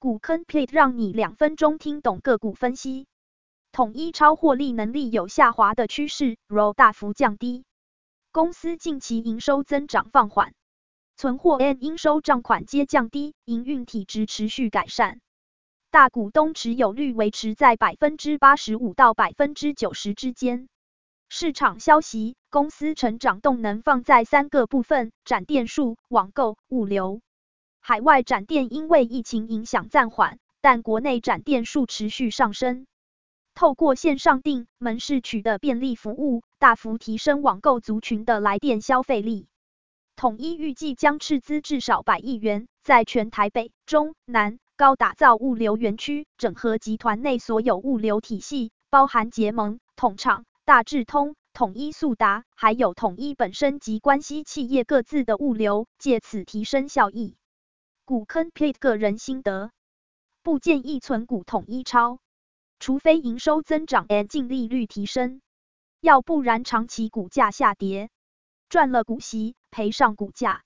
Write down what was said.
股坑 plate 让你两分钟听懂个股分析。统一超获利能力有下滑的趋势，ROE 大幅降低。公司近期营收增长放缓，存货 and 应收账款皆降低，营运体质持续改善。大股东持有率维持在百分之八十五到百分之九十之间。市场消息，公司成长动能放在三个部分：展店数、网购、物流。海外展店因为疫情影响暂缓，但国内展店数持续上升。透过线上订门市取的便利服务，大幅提升网购族群的来电消费力。统一预计将斥资至少百亿元，在全台北、中、南、高打造物流园区，整合集团内所有物流体系，包含结盟、统厂、大智通、统一速达，还有统一本身及关系企业各自的物流，借此提升效益。股坑 plate 个人心得，不建议存股统一抄，除非营收增长 and 净利率提升，要不然长期股价下跌，赚了股息，赔上股价。